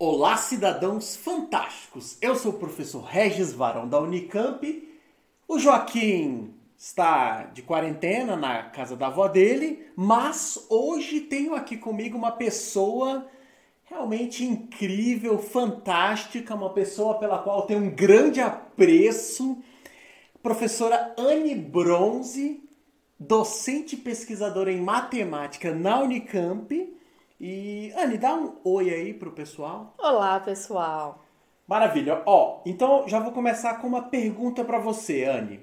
Olá, cidadãos fantásticos! Eu sou o professor Regis Varão da Unicamp. O Joaquim está de quarentena na casa da avó dele, mas hoje tenho aqui comigo uma pessoa realmente incrível, fantástica, uma pessoa pela qual tenho um grande apreço. Professora Anne Bronze, docente pesquisadora em matemática na Unicamp e, Anne, dá um oi aí pro pessoal. Olá, pessoal. Maravilha. Ó, então já vou começar com uma pergunta para você, Anne.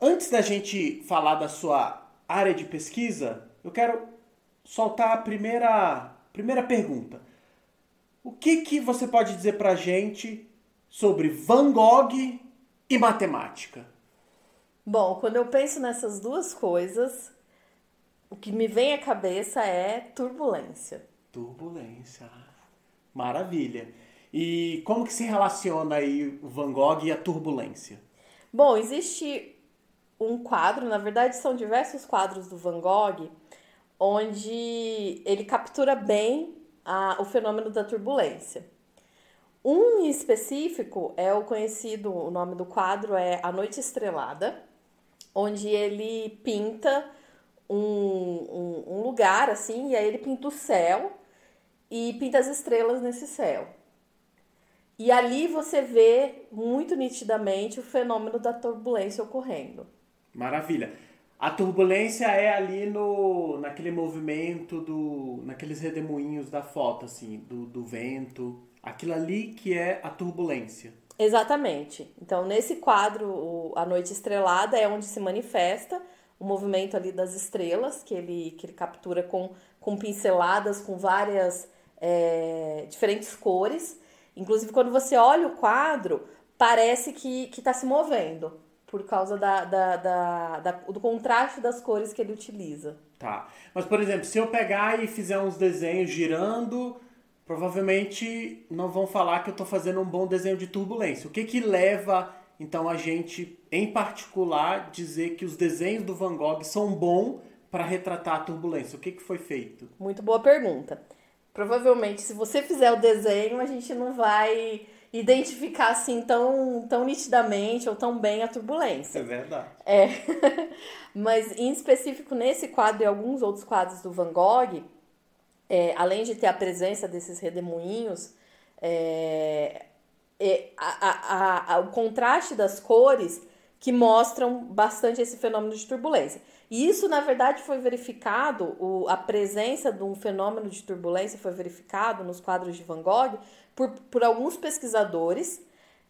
Antes da gente falar da sua área de pesquisa, eu quero soltar a primeira, primeira pergunta. O que, que você pode dizer pra gente sobre Van Gogh e matemática? Bom, quando eu penso nessas duas coisas, o que me vem à cabeça é turbulência. Turbulência. Maravilha. E como que se relaciona aí o Van Gogh e a turbulência? Bom, existe um quadro, na verdade são diversos quadros do Van Gogh, onde ele captura bem a, o fenômeno da turbulência. Um em específico é o conhecido, o nome do quadro é A Noite Estrelada, onde ele pinta um, um, um lugar assim, e aí ele pinta o céu e pinta as estrelas nesse céu. E ali você vê muito nitidamente o fenômeno da turbulência ocorrendo. Maravilha. A turbulência é ali no naquele movimento do naqueles redemoinhos da foto assim, do, do vento, aquilo ali que é a turbulência. Exatamente. Então, nesse quadro, o, A Noite Estrelada é onde se manifesta o movimento ali das estrelas, que ele, que ele captura com, com pinceladas, com várias é, diferentes cores. Inclusive, quando você olha o quadro, parece que está se movendo, por causa da, da, da, da, do contraste das cores que ele utiliza. Tá. Mas, por exemplo, se eu pegar e fizer uns desenhos girando, provavelmente não vão falar que eu estou fazendo um bom desenho de turbulência. O que que leva então a gente, em particular, dizer que os desenhos do Van Gogh são bons para retratar a turbulência. O que, que foi feito? Muito boa pergunta. Provavelmente, se você fizer o desenho, a gente não vai identificar assim tão, tão nitidamente ou tão bem a turbulência. É verdade. É. Mas em específico nesse quadro e alguns outros quadros do Van Gogh, é, além de ter a presença desses redemoinhos, é, é, a, a, a, o contraste das cores que mostram bastante esse fenômeno de turbulência. E isso, na verdade, foi verificado, o, a presença de um fenômeno de turbulência foi verificado nos quadros de Van Gogh por, por alguns pesquisadores,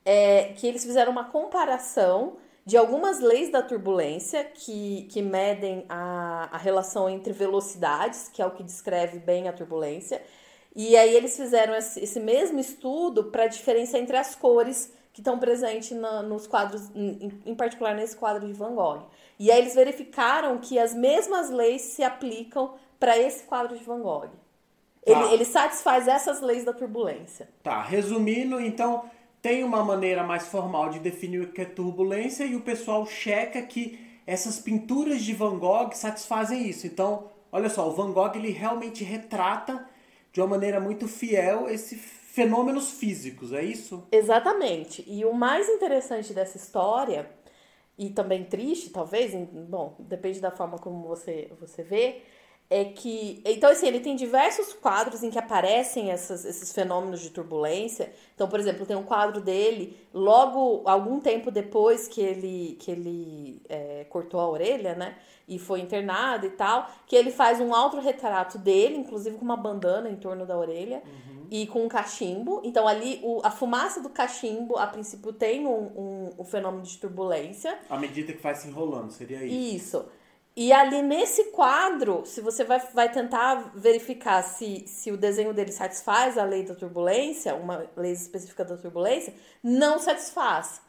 é, que eles fizeram uma comparação de algumas leis da turbulência que, que medem a, a relação entre velocidades, que é o que descreve bem a turbulência, e aí eles fizeram esse mesmo estudo para a diferença entre as cores que estão presentes na, nos quadros, em, em, particular nesse quadro de Van Gogh. E aí eles verificaram que as mesmas leis se aplicam para esse quadro de Van Gogh. Ele, tá. ele satisfaz essas leis da turbulência. Tá, resumindo, então tem uma maneira mais formal de definir o que é turbulência e o pessoal checa que essas pinturas de Van Gogh satisfazem isso. Então, olha só, o Van Gogh ele realmente retrata de uma maneira muito fiel esses fenômenos físicos, é isso? Exatamente. E o mais interessante dessa história, e também triste, talvez, bom, depende da forma como você, você vê, é que. Então, assim, ele tem diversos quadros em que aparecem essas, esses fenômenos de turbulência. Então, por exemplo, tem um quadro dele, logo, algum tempo depois que ele, que ele é, cortou a orelha, né? E foi internado e tal, que ele faz um autorretrato dele, inclusive com uma bandana em torno da orelha uhum. e com um cachimbo. Então, ali, o, a fumaça do cachimbo, a princípio, tem um, um, um fenômeno de turbulência. À medida que vai se enrolando, seria isso. Isso. E ali nesse quadro, se você vai, vai tentar verificar se, se o desenho dele satisfaz a lei da turbulência, uma lei específica da turbulência, não satisfaz.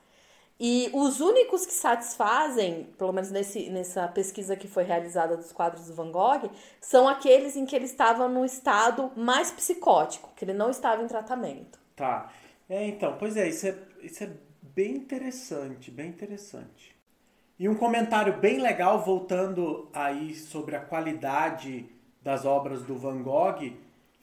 E os únicos que satisfazem, pelo menos nesse, nessa pesquisa que foi realizada dos quadros do Van Gogh, são aqueles em que ele estava no estado mais psicótico, que ele não estava em tratamento. Tá. É, então, pois é, isso é, isso é bem interessante, bem interessante. E um comentário bem legal, voltando aí sobre a qualidade das obras do Van Gogh,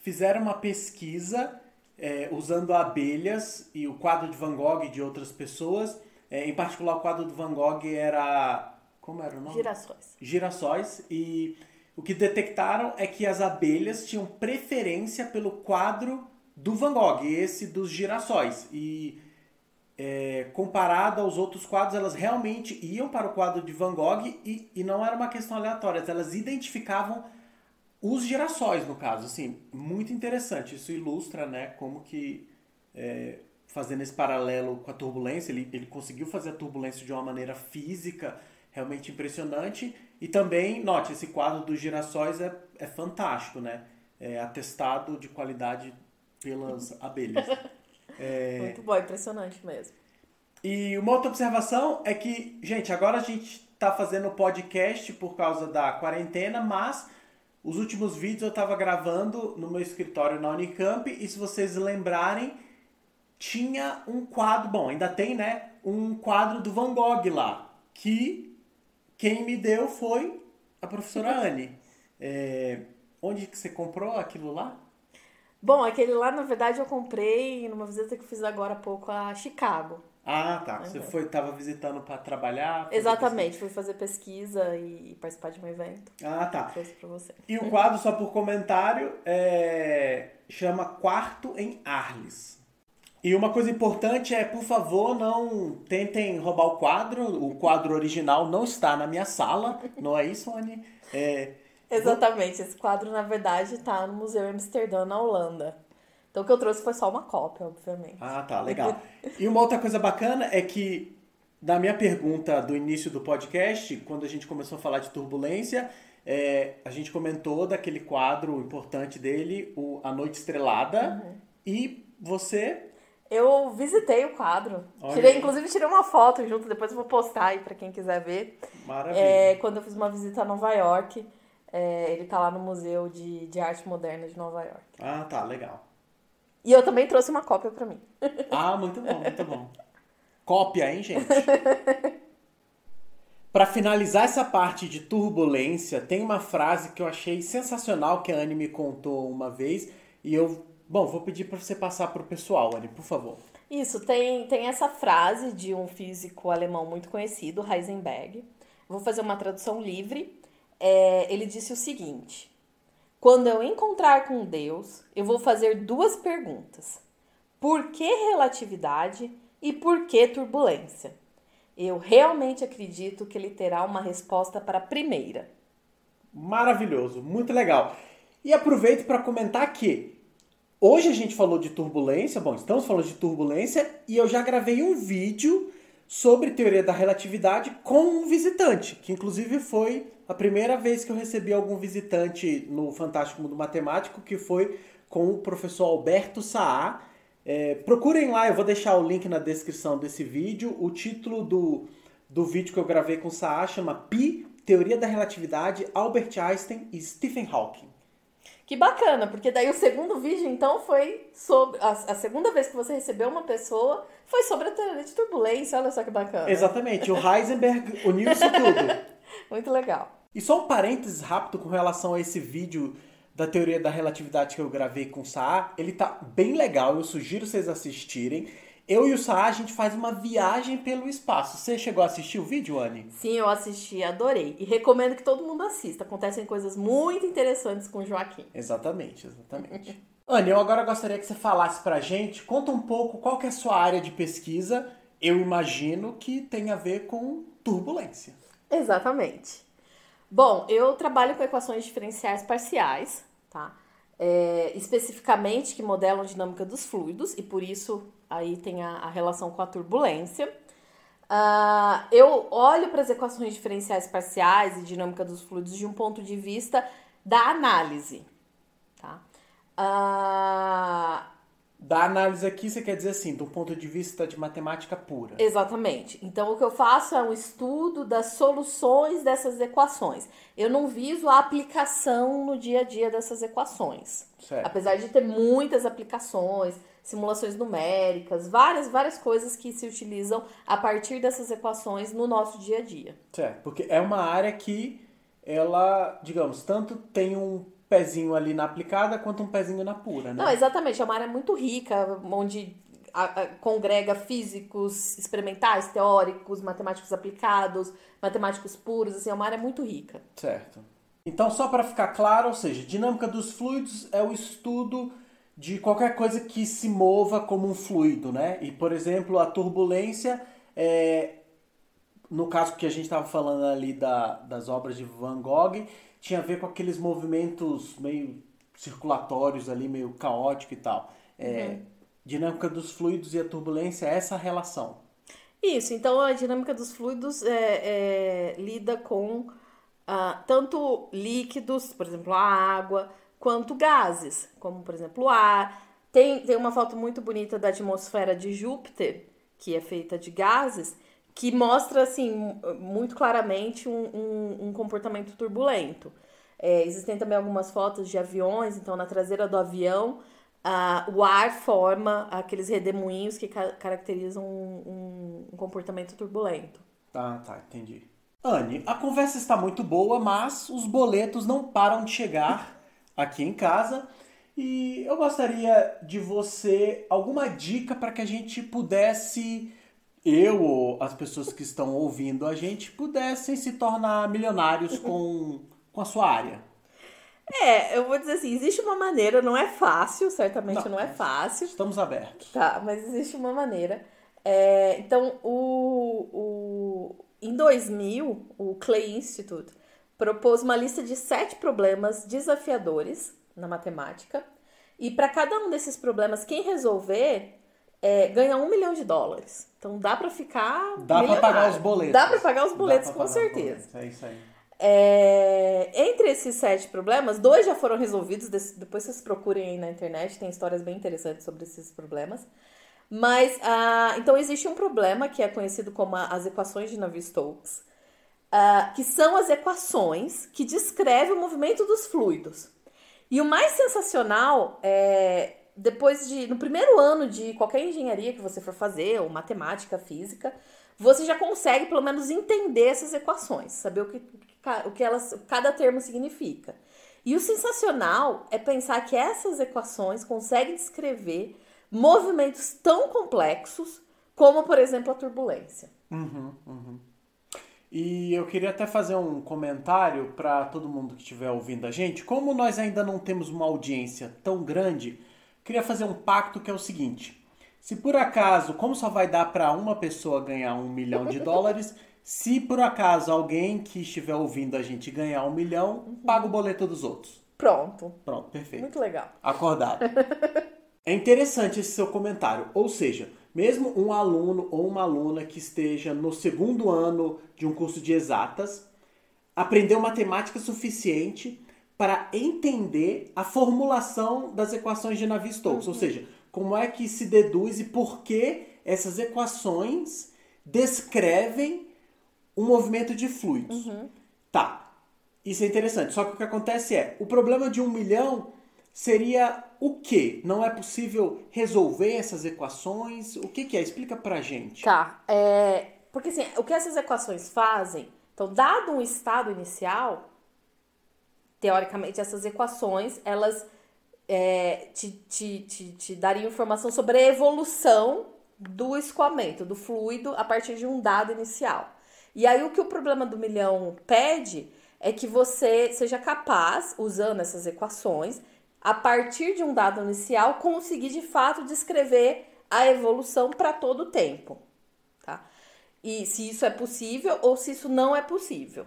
fizeram uma pesquisa é, usando abelhas e o quadro de Van Gogh e de outras pessoas. É, em particular, o quadro do Van Gogh era. Como era o nome? Girassóis. Girassóis. E o que detectaram é que as abelhas tinham preferência pelo quadro do Van Gogh, esse dos girassóis. E é, comparado aos outros quadros, elas realmente iam para o quadro de Van Gogh e, e não era uma questão aleatória, elas identificavam os girassóis, no caso. Assim, muito interessante. Isso ilustra né, como que, é, fazendo esse paralelo com a turbulência, ele, ele conseguiu fazer a turbulência de uma maneira física realmente impressionante. E também, note, esse quadro dos girassóis é, é fantástico, né? É atestado de qualidade pelas abelhas. É... Muito bom, impressionante mesmo. E uma outra observação é que, gente, agora a gente está fazendo podcast por causa da quarentena, mas os últimos vídeos eu estava gravando no meu escritório na Unicamp e se vocês lembrarem, tinha um quadro, bom, ainda tem, né? Um quadro do Van Gogh lá, que quem me deu foi a professora Anne. É, onde que você comprou aquilo lá? Bom, aquele lá, na verdade, eu comprei numa visita que fiz agora há pouco a Chicago. Ah, tá. Você foi, tava visitando para trabalhar? Exatamente, fui fazer pesquisa e participar de um evento. Ah, tá. Trouxe pra você. E o quadro, só por comentário, é... chama Quarto em Arles. E uma coisa importante é, por favor, não tentem roubar o quadro. O quadro original não está na minha sala, não é isso, Anne? É, Exatamente. Esse quadro, na verdade, está no Museu Amsterdã, na Holanda. Então, o que eu trouxe foi só uma cópia, obviamente. Ah, tá, legal. e uma outra coisa bacana é que, na minha pergunta do início do podcast, quando a gente começou a falar de turbulência, é, a gente comentou daquele quadro importante dele, o A Noite Estrelada, uhum. e você eu visitei o quadro. Tirei, inclusive, tirei uma foto junto, depois eu vou postar aí para quem quiser ver. Maravilha. É, quando eu fiz uma visita a Nova York. É, ele tá lá no Museu de, de Arte Moderna de Nova York. Ah, tá, legal. E eu também trouxe uma cópia para mim. Ah, muito bom, muito bom. Cópia, hein, gente? Para finalizar essa parte de turbulência, tem uma frase que eu achei sensacional que a Anne me contou uma vez e eu, bom, vou pedir para você passar para o pessoal, Anne, por favor. Isso, tem, tem essa frase de um físico alemão muito conhecido, Heisenberg. Vou fazer uma tradução livre é, ele disse o seguinte: Quando eu encontrar com Deus, eu vou fazer duas perguntas: por que relatividade e por que turbulência? Eu realmente acredito que ele terá uma resposta para a primeira. Maravilhoso, muito legal. E aproveito para comentar que hoje a gente falou de turbulência, bom, estamos falando de turbulência e eu já gravei um vídeo sobre teoria da relatividade com um visitante, que inclusive foi a primeira vez que eu recebi algum visitante no Fantástico Mundo Matemático, que foi com o professor Alberto Saá. É, procurem lá, eu vou deixar o link na descrição desse vídeo. O título do, do vídeo que eu gravei com o Saá chama Pi, Teoria da Relatividade, Albert Einstein e Stephen Hawking. Que bacana, porque daí o segundo vídeo, então, foi sobre. A, a, segunda vez que você recebeu uma pessoa foi sobre a teoria de turbulência. Olha só que bacana. Exatamente, o Heisenberg uniu isso tudo. Muito legal. E só um parênteses rápido com relação a esse vídeo da teoria da relatividade que eu gravei com o Saar. Ele tá bem legal, eu sugiro vocês assistirem. Eu e o Saar, a gente faz uma viagem pelo espaço. Você chegou a assistir o vídeo, Anne? Sim, eu assisti, adorei. E recomendo que todo mundo assista. Acontecem coisas muito interessantes com o Joaquim. Exatamente, exatamente. Anne, eu agora gostaria que você falasse pra gente, conta um pouco qual que é a sua área de pesquisa. Eu imagino que tem a ver com turbulência. Exatamente. Bom, eu trabalho com equações diferenciais parciais, tá? É, especificamente que modelam a dinâmica dos fluidos, e por isso aí tem a, a relação com a turbulência. Uh, eu olho para as equações diferenciais parciais e dinâmica dos fluidos de um ponto de vista da análise. Tá? Uh, da análise aqui, você quer dizer assim, do ponto de vista de matemática pura. Exatamente. Então, o que eu faço é um estudo das soluções dessas equações. Eu não viso a aplicação no dia a dia dessas equações. Certo. Apesar de ter muitas aplicações, simulações numéricas, várias, várias coisas que se utilizam a partir dessas equações no nosso dia a dia. Certo, porque é uma área que ela, digamos, tanto tem um pezinho ali na aplicada quanto um pezinho na pura, né? Não, exatamente. É uma área muito rica, onde a, a, congrega físicos experimentais, teóricos, matemáticos aplicados, matemáticos puros. Assim, é uma área muito rica. Certo. Então, só para ficar claro, ou seja, dinâmica dos fluidos é o estudo de qualquer coisa que se mova como um fluido, né? E, por exemplo, a turbulência é, no caso que a gente estava falando ali da, das obras de Van Gogh, tinha a ver com aqueles movimentos meio circulatórios ali, meio caótico e tal. É, uhum. Dinâmica dos fluidos e a turbulência é essa relação. Isso, então a dinâmica dos fluidos é, é, lida com ah, tanto líquidos, por exemplo, a água, quanto gases, como por exemplo o ar. Tem, tem uma foto muito bonita da atmosfera de Júpiter, que é feita de gases, que mostra assim muito claramente um, um, um comportamento turbulento. É, existem também algumas fotos de aviões, então na traseira do avião uh, o ar forma aqueles redemoinhos que ca caracterizam um, um, comportamento turbulento. Ah, tá, entendi. Anne, a conversa está muito boa, mas os boletos não param de chegar aqui em casa. E eu gostaria de você alguma dica para que a gente pudesse eu ou as pessoas que estão ouvindo a gente pudessem se tornar milionários com, com a sua área? É, eu vou dizer assim, existe uma maneira, não é fácil, certamente não, não é fácil. Estamos abertos. Tá, mas existe uma maneira. É, então, o, o, em 2000, o Clay Institute propôs uma lista de sete problemas desafiadores na matemática. E para cada um desses problemas, quem resolver é, ganha um milhão de dólares. Então dá para ficar. Dá para pagar os boletos. Dá para pagar os boletos, com certeza. É isso aí. É, entre esses sete problemas, dois já foram resolvidos. Depois vocês procurem aí na internet, tem histórias bem interessantes sobre esses problemas. Mas, ah, então, existe um problema que é conhecido como as equações de Navier-Stokes, ah, que são as equações que descrevem o movimento dos fluidos. E o mais sensacional é depois de. No primeiro ano de qualquer engenharia que você for fazer, ou matemática, física, você já consegue pelo menos entender essas equações, saber o que, o que elas, cada termo significa. E o sensacional é pensar que essas equações conseguem descrever movimentos tão complexos como, por exemplo, a turbulência. Uhum, uhum. E eu queria até fazer um comentário para todo mundo que estiver ouvindo a gente. Como nós ainda não temos uma audiência tão grande, queria fazer um pacto que é o seguinte: se por acaso, como só vai dar para uma pessoa ganhar um milhão de dólares, se por acaso alguém que estiver ouvindo a gente ganhar um milhão, uhum. paga o boleto dos outros. Pronto. Pronto, perfeito. Muito legal. Acordado. é interessante esse seu comentário. Ou seja, mesmo um aluno ou uma aluna que esteja no segundo ano de um curso de exatas, aprendeu matemática suficiente para entender a formulação das equações de Navier-Stokes, uhum. ou seja, como é que se deduz e por que essas equações descrevem o movimento de fluidos. Uhum. Tá, isso é interessante. Só que o que acontece é, o problema de um milhão seria o que? Não é possível resolver essas equações? O que, que é? Explica pra gente. Tá, é, porque assim, o que essas equações fazem, então, dado um estado inicial, teoricamente, essas equações, elas é, te, te, te, te dariam informação sobre a evolução do escoamento, do fluido, a partir de um dado inicial. E aí, o que o problema do milhão pede é que você seja capaz, usando essas equações, a partir de um dado inicial, conseguir de fato descrever a evolução para todo o tempo. Tá? E se isso é possível ou se isso não é possível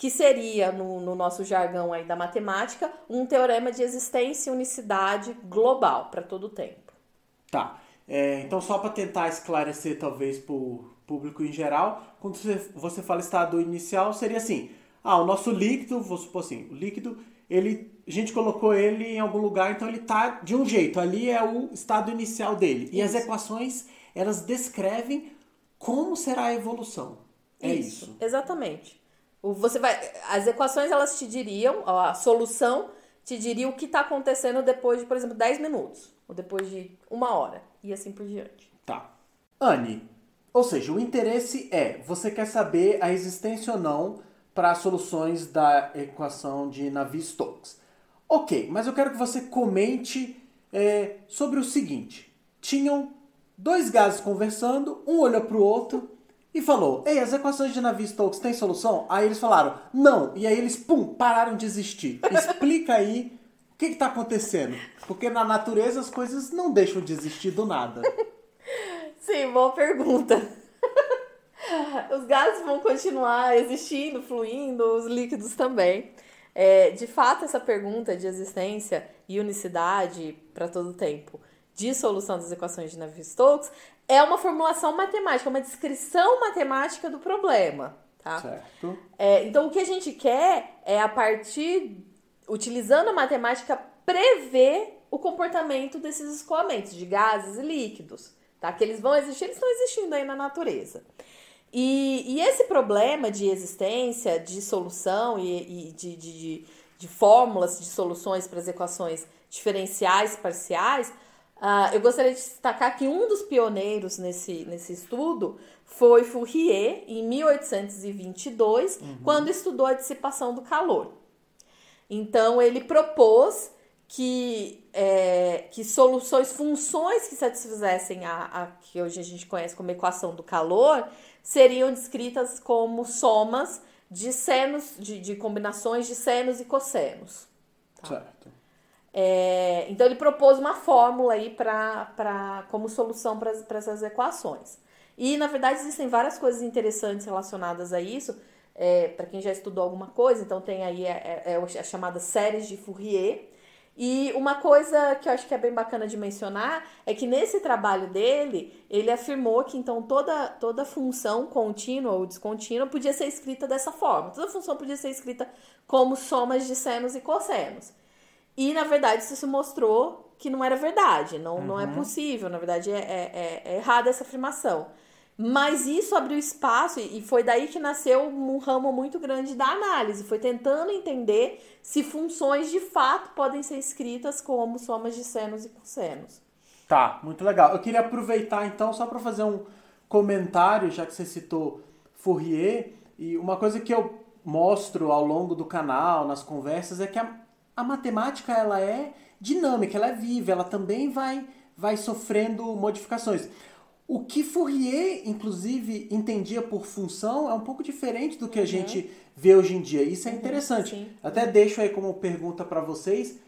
que seria, no, no, nosso jargão aí da matemática, um teorema de existência e unicidade global para todo o tempo. Tá. É, então, só para tentar esclarecer, talvez, para o público em geral, quando você, você fala estado inicial, seria assim: ah, o nosso líquido, vou supor assim, o líquido, ele, a gente colocou ele em algum lugar, então ele está de um jeito, ali é o estado inicial dele. Isso. E as equações, elas descrevem como será a evolução. É isso. isso. Exatamente. Você vai, as equações elas te diriam, a solução te diria o que está acontecendo depois de, por exemplo, 10 minutos, ou depois de uma hora, e assim por diante. Tá. Anne, ou seja, o interesse é, você quer saber a existência ou não para soluções da equação de Navier-Stokes. Ok, mas eu quero que você comente é, sobre o seguinte: tinham dois gases conversando, um olhou para o outro e falou: Ei, as equações de Navier-Stokes têm solução? Aí eles falaram: Não. E aí eles, pum, pararam de existir. Explica aí o que está acontecendo. Porque na natureza as coisas não deixam de existir do nada. Sim, boa pergunta. Os gases vão continuar existindo, fluindo, os líquidos também. É, de fato, essa pergunta de existência e unicidade para todo o tempo de solução das equações de Navier-Stokes é uma formulação matemática, uma descrição matemática do problema. Tá? Certo. É, então, o que a gente quer é, a partir, utilizando a matemática, prever o comportamento desses escoamentos de gases e líquidos. Tá? Que eles vão existir, eles estão existindo aí na natureza. E, e esse problema de existência, de solução e, e de, de, de, de, fórmulas de soluções para as equações diferenciais parciais, uh, eu gostaria de destacar que um dos pioneiros nesse, nesse estudo foi Fourier, em 1822, uhum. quando estudou a dissipação do calor. Então, ele propôs que, é, que soluções, funções que satisfizessem a, a que hoje a gente conhece como equação do calor, seriam descritas como somas de senos, de, de combinações de senos e cossenos. Tá? Certo. É, então ele propôs uma fórmula aí para como solução para essas equações. E na verdade existem várias coisas interessantes relacionadas a isso. É, para quem já estudou alguma coisa, então tem aí é, é, é a chamada séries de Fourier, e uma coisa que eu acho que é bem bacana de mencionar é que nesse trabalho dele, ele afirmou que então toda, toda função contínua ou descontínua podia ser escrita dessa forma. Toda função podia ser escrita como somas de senos e cossenos. E na verdade isso se mostrou que não era verdade, não, uhum. não é uhum. possível, na verdade é, é, é, é errada essa afirmação. Mas isso abriu espaço e foi daí que nasceu um ramo muito grande da análise. Foi tentando entender se funções de fato podem ser escritas como somas de senos e cossenos. Tá, muito legal. Eu queria aproveitar então só para fazer um comentário, já que você citou Fourier, e uma coisa que eu mostro ao longo do canal, nas conversas, é que a, a matemática ela é dinâmica, ela é viva, ela também vai, vai sofrendo modificações. O que Fourier, inclusive, entendia por função é um pouco diferente do que a uhum. gente vê hoje em dia. Isso é uhum, interessante. Sim. Até deixo aí como pergunta para vocês.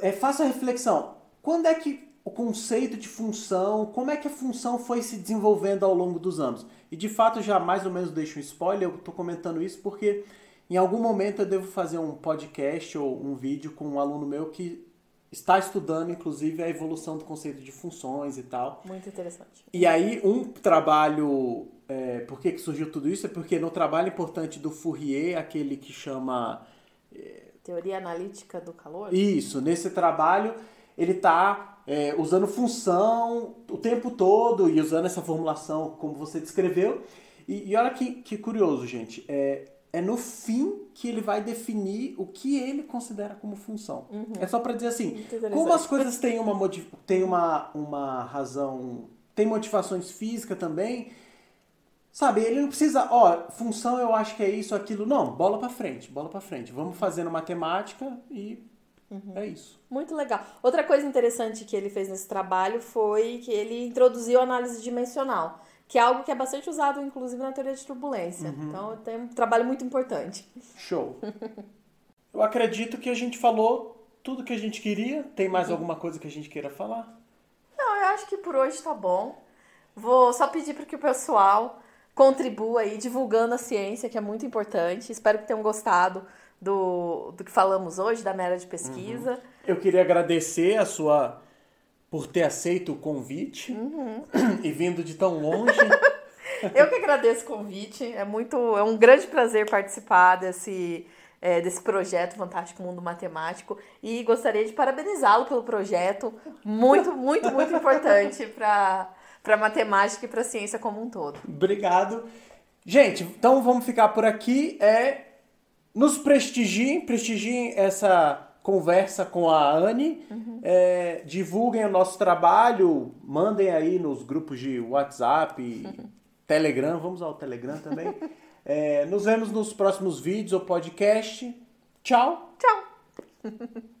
É, faça a reflexão. Quando é que o conceito de função, como é que a função foi se desenvolvendo ao longo dos anos? E de fato, já mais ou menos deixo um spoiler, eu estou comentando isso porque em algum momento eu devo fazer um podcast ou um vídeo com um aluno meu que está estudando, inclusive, a evolução do conceito de funções e tal. Muito interessante. E aí, um trabalho. É, por que, que surgiu tudo isso? É porque no trabalho importante do Fourier, aquele que chama. É, Teoria analítica do calor? Isso, nesse trabalho ele está é, usando função o tempo todo e usando essa formulação como você descreveu. E, e olha que, que curioso, gente. É, é no fim que ele vai definir o que ele considera como função. Uhum. É só para dizer assim, como as coisas têm uma, têm uma, uma razão, tem motivações físicas também, sabe, ele não precisa, ó, função eu acho que é isso, aquilo, não, bola para frente, bola para frente, vamos fazendo matemática e Uhum. É isso. Muito legal. Outra coisa interessante que ele fez nesse trabalho foi que ele introduziu a análise dimensional que é algo que é bastante usado, inclusive, na teoria de turbulência. Uhum. Então, tem um trabalho muito importante. Show. Eu acredito que a gente falou tudo que a gente queria. Tem mais uhum. alguma coisa que a gente queira falar? Não, eu acho que por hoje tá bom. Vou só pedir para que o pessoal contribua aí divulgando a ciência, que é muito importante. Espero que tenham gostado do, do que falamos hoje, da mera de pesquisa. Uhum. Eu queria agradecer a sua por ter aceito o convite uhum. e vindo de tão longe. Eu que agradeço o convite. É muito, é um grande prazer participar desse é, desse projeto Fantástico Mundo Matemático e gostaria de parabenizá-lo pelo projeto, muito, muito, muito importante para para matemática e para a ciência como um todo. Obrigado. Gente, então vamos ficar por aqui. É nos prestigiem, prestigiem essa conversa com a Anne, uhum. é, divulguem o nosso trabalho, mandem aí nos grupos de WhatsApp, uhum. Telegram, vamos ao Telegram também. é, nos vemos nos próximos vídeos ou podcast. Tchau. Tchau.